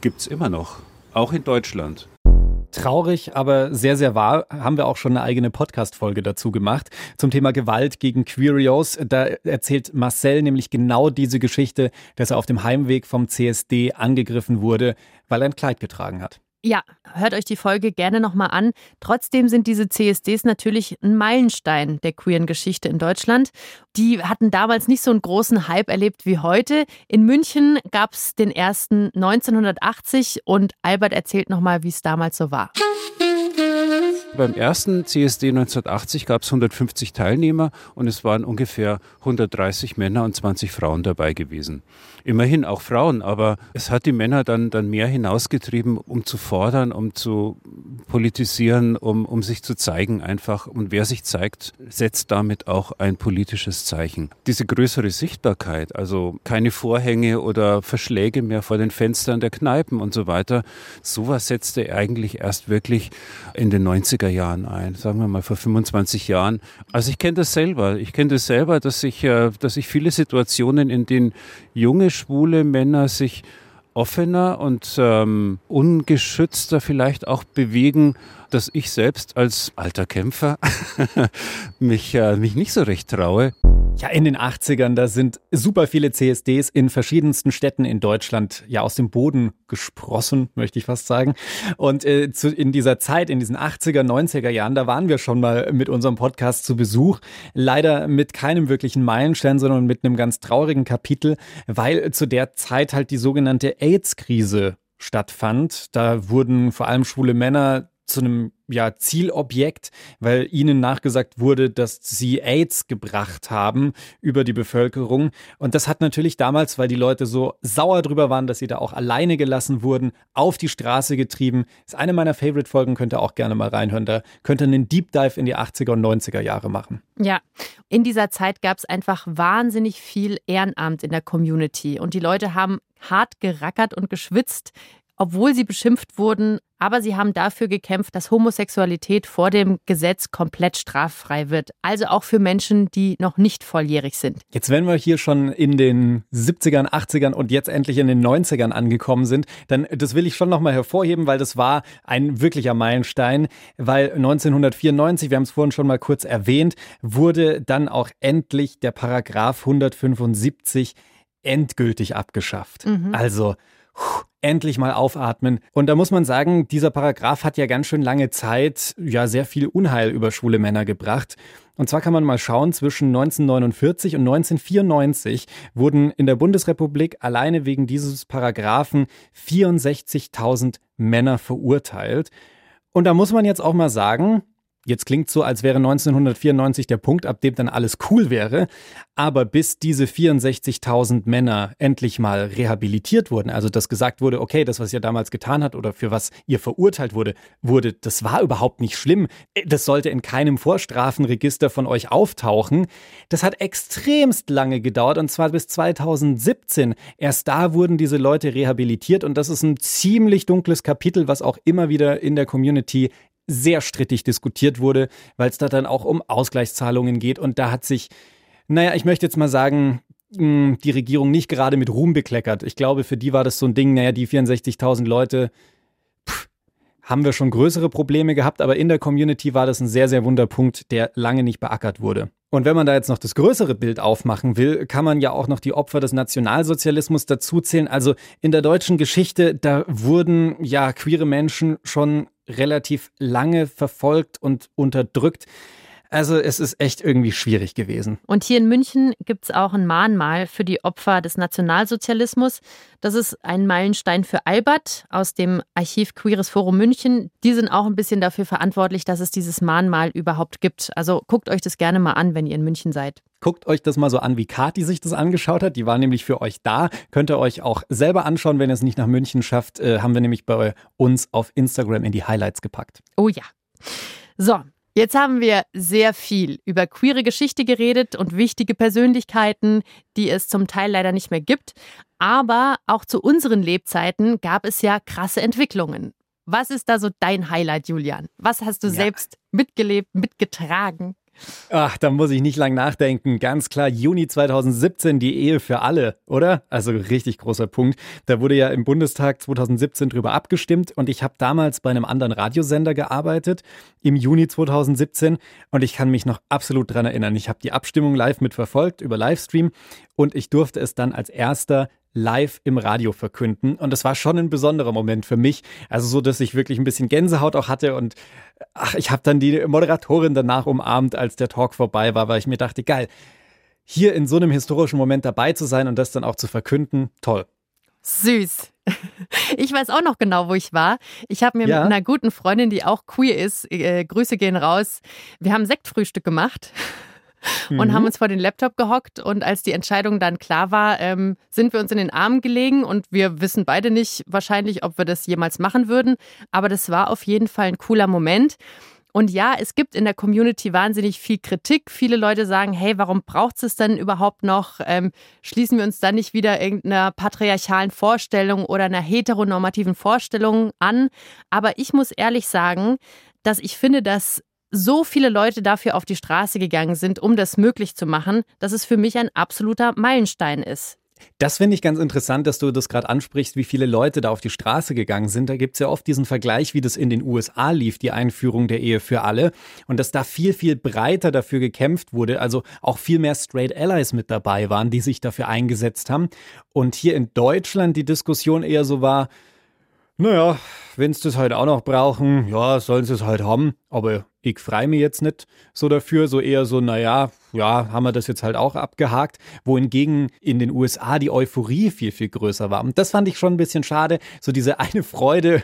S4: gibt es immer noch. Auch in Deutschland.
S1: Traurig, aber sehr, sehr wahr, haben wir auch schon eine eigene Podcast-Folge dazu gemacht zum Thema Gewalt gegen Queerios. Da erzählt Marcel nämlich genau diese Geschichte, dass er auf dem Heimweg vom CSD angegriffen wurde, weil er ein Kleid getragen hat.
S2: Ja, hört euch die Folge gerne nochmal an. Trotzdem sind diese CSDs natürlich ein Meilenstein der queeren Geschichte in Deutschland. Die hatten damals nicht so einen großen Hype erlebt wie heute. In München gab es den ersten 1980 und Albert erzählt nochmal, wie es damals so war.
S4: Beim ersten CSD 1980 gab es 150 Teilnehmer und es waren ungefähr 130 Männer und 20 Frauen dabei gewesen. Immerhin auch Frauen, aber es hat die Männer dann, dann mehr hinausgetrieben, um zu fordern, um zu politisieren, um, um sich zu zeigen einfach. Und wer sich zeigt, setzt damit auch ein politisches Zeichen. Diese größere Sichtbarkeit, also keine Vorhänge oder Verschläge mehr vor den Fenstern der Kneipen und so weiter, sowas setzte eigentlich erst wirklich in den 90er Jahren ein, sagen wir mal vor 25 Jahren. Also ich kenne das selber. Ich kenne das selber, dass ich, äh, dass ich viele Situationen, in denen junge schwule Männer sich offener und ähm, ungeschützter vielleicht auch bewegen, dass ich selbst als alter Kämpfer mich, äh, mich nicht so recht traue.
S1: Ja, in den 80ern, da sind super viele CSDs in verschiedensten Städten in Deutschland ja aus dem Boden gesprossen, möchte ich fast sagen. Und äh, zu, in dieser Zeit, in diesen 80er, 90er Jahren, da waren wir schon mal mit unserem Podcast zu Besuch. Leider mit keinem wirklichen Meilenstein, sondern mit einem ganz traurigen Kapitel, weil zu der Zeit halt die sogenannte AIDS-Krise stattfand. Da wurden vor allem schwule Männer zu einem ja, Zielobjekt, weil ihnen nachgesagt wurde, dass sie AIDS gebracht haben über die Bevölkerung. Und das hat natürlich damals, weil die Leute so sauer drüber waren, dass sie da auch alleine gelassen wurden, auf die Straße getrieben. ist eine meiner Favorite-Folgen, könnt ihr auch gerne mal reinhören. Da könnt ihr einen Deep Dive in die 80er und 90er Jahre machen.
S2: Ja, in dieser Zeit gab es einfach wahnsinnig viel Ehrenamt in der Community und die Leute haben hart gerackert und geschwitzt obwohl sie beschimpft wurden, aber sie haben dafür gekämpft, dass Homosexualität vor dem Gesetz komplett straffrei wird. Also auch für Menschen, die noch nicht volljährig sind.
S1: Jetzt, wenn wir hier schon in den 70ern, 80ern und jetzt endlich in den 90ern angekommen sind, dann das will ich schon nochmal hervorheben, weil das war ein wirklicher Meilenstein, weil 1994, wir haben es vorhin schon mal kurz erwähnt, wurde dann auch endlich der Paragraph 175 endgültig abgeschafft. Mhm. Also endlich mal aufatmen. Und da muss man sagen, dieser Paragraph hat ja ganz schön lange Zeit ja sehr viel Unheil über schwule Männer gebracht. Und zwar kann man mal schauen, zwischen 1949 und 1994 wurden in der Bundesrepublik alleine wegen dieses Paragraphen 64.000 Männer verurteilt. Und da muss man jetzt auch mal sagen, jetzt klingt so, als wäre 1994 der Punkt, ab dem dann alles cool wäre. Aber bis diese 64.000 Männer endlich mal rehabilitiert wurden, also dass gesagt wurde, okay, das, was ihr damals getan habt oder für was ihr verurteilt wurde, wurde, das war überhaupt nicht schlimm. Das sollte in keinem Vorstrafenregister von euch auftauchen. Das hat extremst lange gedauert und zwar bis 2017. Erst da wurden diese Leute rehabilitiert und das ist ein ziemlich dunkles Kapitel, was auch immer wieder in der Community sehr strittig diskutiert wurde, weil es da dann auch um Ausgleichszahlungen geht und da hat sich naja, ich möchte jetzt mal sagen, hm, die Regierung nicht gerade mit Ruhm bekleckert. Ich glaube, für die war das so ein Ding, naja, die 64.000 Leute, pff, haben wir schon größere Probleme gehabt, aber in der Community war das ein sehr, sehr wunder Punkt, der lange nicht beackert wurde. Und wenn man da jetzt noch das größere Bild aufmachen will, kann man ja auch noch die Opfer des Nationalsozialismus dazuzählen. Also in der deutschen Geschichte, da wurden ja queere Menschen schon relativ lange verfolgt und unterdrückt. Also es ist echt irgendwie schwierig gewesen.
S2: Und hier in München gibt es auch ein Mahnmal für die Opfer des Nationalsozialismus. Das ist ein Meilenstein für Albert aus dem Archiv Queeres Forum München. Die sind auch ein bisschen dafür verantwortlich, dass es dieses Mahnmal überhaupt gibt. Also guckt euch das gerne mal an, wenn ihr in München seid.
S1: Guckt euch das mal so an, wie Kati sich das angeschaut hat. Die war nämlich für euch da. Könnt ihr euch auch selber anschauen, wenn ihr es nicht nach München schafft. Äh, haben wir nämlich bei uns auf Instagram in die Highlights gepackt.
S2: Oh ja. So, Jetzt haben wir sehr viel über queere Geschichte geredet und wichtige Persönlichkeiten, die es zum Teil leider nicht mehr gibt. Aber auch zu unseren Lebzeiten gab es ja krasse Entwicklungen. Was ist da so dein Highlight, Julian? Was hast du ja. selbst mitgelebt, mitgetragen?
S1: Ach, da muss ich nicht lang nachdenken. Ganz klar, Juni 2017, die Ehe für alle, oder? Also richtig großer Punkt. Da wurde ja im Bundestag 2017 drüber abgestimmt und ich habe damals bei einem anderen Radiosender gearbeitet, im Juni 2017 und ich kann mich noch absolut dran erinnern. Ich habe die Abstimmung live mitverfolgt über Livestream und ich durfte es dann als erster live im Radio verkünden. Und das war schon ein besonderer Moment für mich. Also so, dass ich wirklich ein bisschen Gänsehaut auch hatte. Und ach, ich habe dann die Moderatorin danach umarmt, als der Talk vorbei war, weil ich mir dachte, geil, hier in so einem historischen Moment dabei zu sein und das dann auch zu verkünden, toll.
S2: Süß. Ich weiß auch noch genau, wo ich war. Ich habe mir ja. mit einer guten Freundin, die auch queer ist, äh, Grüße gehen raus. Wir haben Sektfrühstück gemacht und mhm. haben uns vor den Laptop gehockt. Und als die Entscheidung dann klar war, ähm, sind wir uns in den Armen gelegen und wir wissen beide nicht wahrscheinlich, ob wir das jemals machen würden. Aber das war auf jeden Fall ein cooler Moment. Und ja, es gibt in der Community wahnsinnig viel Kritik. Viele Leute sagen, hey, warum braucht es denn überhaupt noch? Ähm, schließen wir uns dann nicht wieder irgendeiner patriarchalen Vorstellung oder einer heteronormativen Vorstellung an? Aber ich muss ehrlich sagen, dass ich finde, dass so viele Leute dafür auf die Straße gegangen sind, um das möglich zu machen, dass es für mich ein absoluter Meilenstein ist.
S1: Das finde ich ganz interessant, dass du das gerade ansprichst, wie viele Leute da auf die Straße gegangen sind. Da gibt es ja oft diesen Vergleich, wie das in den USA lief, die Einführung der Ehe für alle. Und dass da viel, viel breiter dafür gekämpft wurde, also auch viel mehr Straight Allies mit dabei waren, die sich dafür eingesetzt haben. Und hier in Deutschland die Diskussion eher so war, naja, wenn sie das halt auch noch brauchen, ja, sollen sie es halt haben. Aber ich freue mich jetzt nicht so dafür, so eher so, naja, ja, haben wir das jetzt halt auch abgehakt. Wohingegen in den USA die Euphorie viel, viel größer war. Und das fand ich schon ein bisschen schade. So diese eine Freude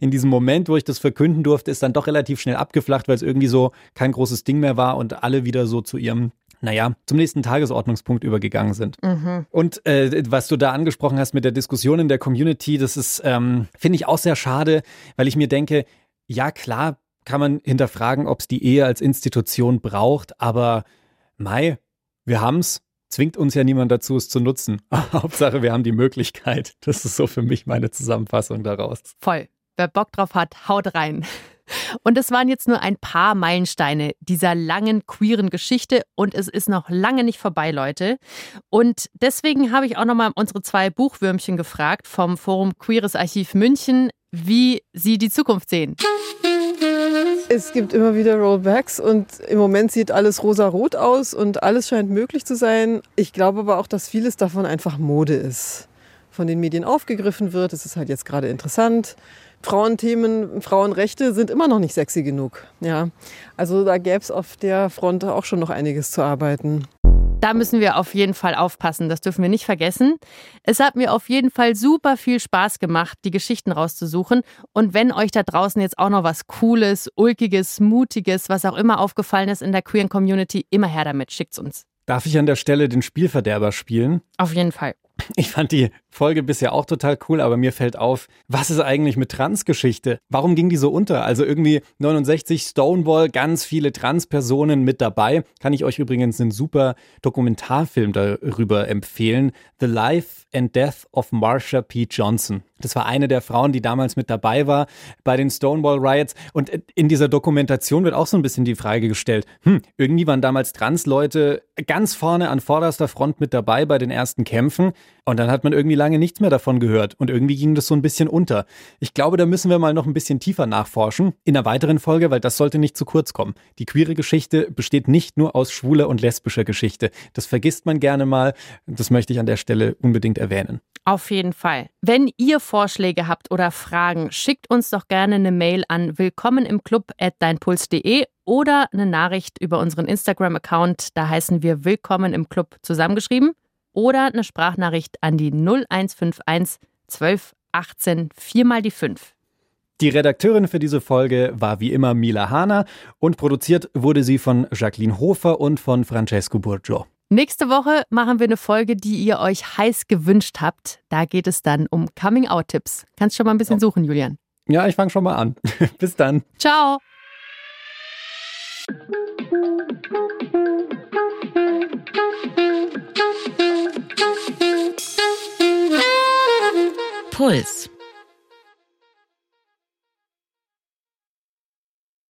S1: in diesem Moment, wo ich das verkünden durfte, ist dann doch relativ schnell abgeflacht, weil es irgendwie so kein großes Ding mehr war und alle wieder so zu ihrem naja, zum nächsten Tagesordnungspunkt übergegangen sind. Mhm. Und äh, was du da angesprochen hast mit der Diskussion in der Community, das ist, ähm, finde ich auch sehr schade, weil ich mir denke, ja klar kann man hinterfragen, ob es die Ehe als Institution braucht, aber Mai, wir haben's. Zwingt uns ja niemand dazu, es zu nutzen. Hauptsache, wir haben die Möglichkeit. Das ist so für mich meine Zusammenfassung daraus.
S2: Voll. Wer Bock drauf hat, haut rein. Und es waren jetzt nur ein paar Meilensteine dieser langen queeren Geschichte und es ist noch lange nicht vorbei, Leute. Und deswegen habe ich auch nochmal unsere zwei Buchwürmchen gefragt vom Forum Queeres Archiv München, wie sie die Zukunft sehen.
S3: Es gibt immer wieder Rollbacks und im Moment sieht alles rosa-rot aus und alles scheint möglich zu sein. Ich glaube aber auch, dass vieles davon einfach Mode ist. Von den Medien aufgegriffen wird. Es ist halt jetzt gerade interessant. Frauenthemen, Frauenrechte sind immer noch nicht sexy genug. Ja, also da gäbe es auf der Front auch schon noch einiges zu arbeiten.
S2: Da müssen wir auf jeden Fall aufpassen, das dürfen wir nicht vergessen. Es hat mir auf jeden Fall super viel Spaß gemacht, die Geschichten rauszusuchen. Und wenn euch da draußen jetzt auch noch was Cooles, Ulkiges, Mutiges, was auch immer aufgefallen ist in der queeren Community, immer her damit, schickt's uns.
S1: Darf ich an der Stelle den Spielverderber spielen?
S2: Auf jeden Fall.
S1: Ich fand die Folge bisher auch total cool, aber mir fällt auf, was ist eigentlich mit Transgeschichte? Warum ging die so unter? Also irgendwie 69 Stonewall, ganz viele Transpersonen mit dabei. Kann ich euch übrigens einen super Dokumentarfilm darüber empfehlen. The Life and Death of Marsha P. Johnson. Das war eine der Frauen, die damals mit dabei war bei den Stonewall Riots. Und in dieser Dokumentation wird auch so ein bisschen die Frage gestellt, hm, irgendwie waren damals Transleute ganz vorne an vorderster Front mit dabei bei den ersten Kämpfen. Und dann hat man irgendwie lange nichts mehr davon gehört. Und irgendwie ging das so ein bisschen unter. Ich glaube, da müssen wir mal noch ein bisschen tiefer nachforschen in einer weiteren Folge, weil das sollte nicht zu kurz kommen. Die queere Geschichte besteht nicht nur aus schwuler und lesbischer Geschichte. Das vergisst man gerne mal. Das möchte ich an der Stelle unbedingt erwähnen.
S2: Auf jeden Fall. Wenn ihr Vorschläge habt oder Fragen, schickt uns doch gerne eine Mail an willkommen im Club at deinpuls.de oder eine Nachricht über unseren Instagram-Account. Da heißen wir Willkommen im Club zusammengeschrieben. Oder eine Sprachnachricht an die 0151 12 18 4 mal die 5.
S1: Die Redakteurin für diese Folge war wie immer Mila Hahner und produziert wurde sie von Jacqueline Hofer und von Francesco Burgio.
S2: Nächste Woche machen wir eine Folge, die ihr euch heiß gewünscht habt. Da geht es dann um Coming-out-Tipps. Kannst schon mal ein bisschen suchen, Julian.
S1: Ja, ich fange schon mal an. Bis dann.
S2: Ciao.
S5: Puls.